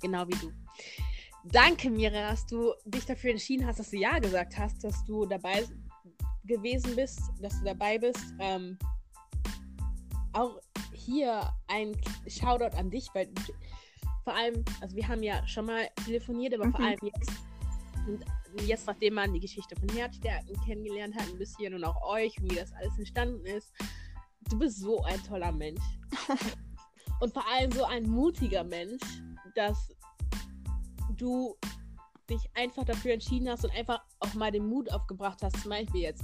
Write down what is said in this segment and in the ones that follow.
Genau wie du. Danke, Mira, dass du dich dafür entschieden hast, dass du Ja gesagt hast, dass du dabei gewesen bist, dass du dabei bist. Ähm, auch hier ein Shoutout an dich, weil vor allem, also wir haben ja schon mal telefoniert, aber mhm. vor allem jetzt, und jetzt, nachdem man die Geschichte von Herzstärken kennengelernt hat, ein bisschen und auch euch und wie das alles entstanden ist, du bist so ein toller Mensch. und vor allem so ein mutiger Mensch, dass du dich einfach dafür entschieden hast und einfach auch mal den Mut aufgebracht hast, zum Beispiel jetzt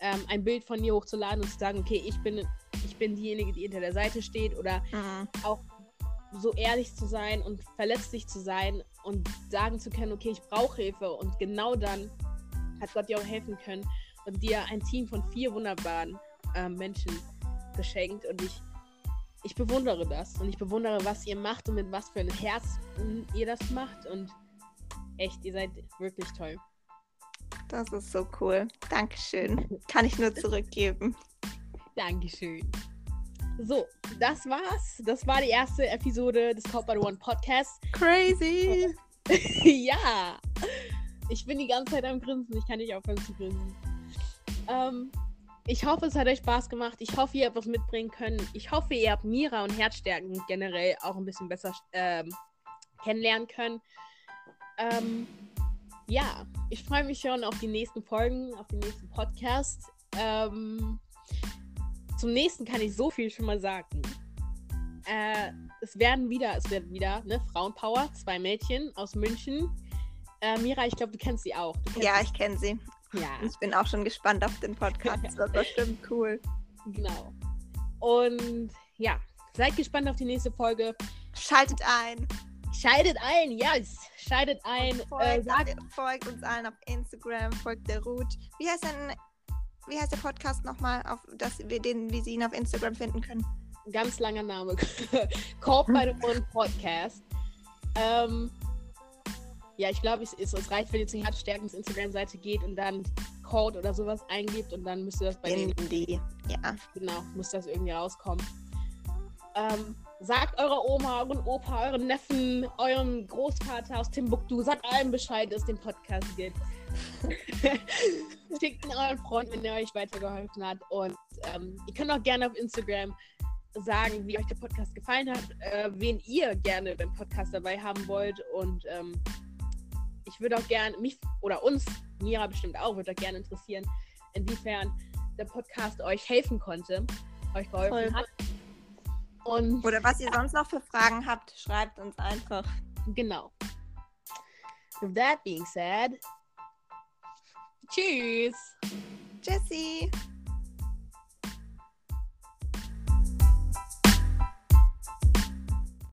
ähm, ein Bild von dir hochzuladen und zu sagen, okay, ich bin, ich bin diejenige, die hinter der Seite steht oder mhm. auch so ehrlich zu sein und verletzlich zu sein und sagen zu können, okay, ich brauche Hilfe und genau dann hat Gott dir auch helfen können und dir ein Team von vier wunderbaren äh, Menschen geschenkt und ich ich bewundere das und ich bewundere, was ihr macht und mit was für ein Herz ihr das macht und echt, ihr seid wirklich toll. Das ist so cool. Dankeschön. Kann ich nur zurückgeben. Dankeschön. So, das war's. Das war die erste Episode des Code by the One Podcast. Crazy! ja! Ich bin die ganze Zeit am Grinsen. Ich kann nicht aufhören zu grinsen. Ähm, ich hoffe, es hat euch Spaß gemacht. Ich hoffe, ihr habt was mitbringen können. Ich hoffe, ihr habt Mira und Herzstärken generell auch ein bisschen besser ähm, kennenlernen können. Ähm, ja, ich freue mich schon auf die nächsten Folgen, auf den nächsten Podcast. Ähm, zum nächsten kann ich so viel schon mal sagen. Äh, es werden wieder, es wird wieder, ne, Frauenpower, zwei Mädchen aus München. Äh, Mira, ich glaube, du kennst sie auch. Kennst ja, ich kenne sie. Ja. Ich bin auch schon gespannt auf den Podcast. Das wird bestimmt cool. Genau. Und ja, seid gespannt auf die nächste Folge. Schaltet ein. Schaltet ein, yes. Schaltet ein. Folgt, äh, sagt, folgt, uns allen auf Instagram, folgt der Ruth. Wie heißt denn, wie heißt der Podcast nochmal, auf dass wir den, wie sie ihn auf Instagram finden können? Ganz langer Name. By the One Podcast. Ähm, ja, ich glaube, es, es, reicht, wenn ihr zur Herzstärkens Instagram-Seite geht und dann Code oder sowas eingibt und dann müsste das bei In denen. Die, ja. Genau, muss das irgendwie rauskommen. Ähm, sagt eurer Oma, euren Opa, euren Neffen, eurem Großvater aus Timbuktu, sagt allen Bescheid, dass es den Podcast gibt. Schickt ihn euren Freunden, wenn er euch weitergeholfen hat. Und ähm, ihr könnt auch gerne auf Instagram sagen, wie euch der Podcast gefallen hat, äh, wen ihr gerne beim Podcast dabei haben wollt und ähm, ich würde auch gerne, mich oder uns, Mira bestimmt auch, würde auch gerne interessieren, inwiefern der Podcast euch helfen konnte, euch geholfen Voll. hat. Und, oder was ihr sonst noch für Fragen habt, schreibt uns einfach. Genau. With that being said, tschüss. Jessie.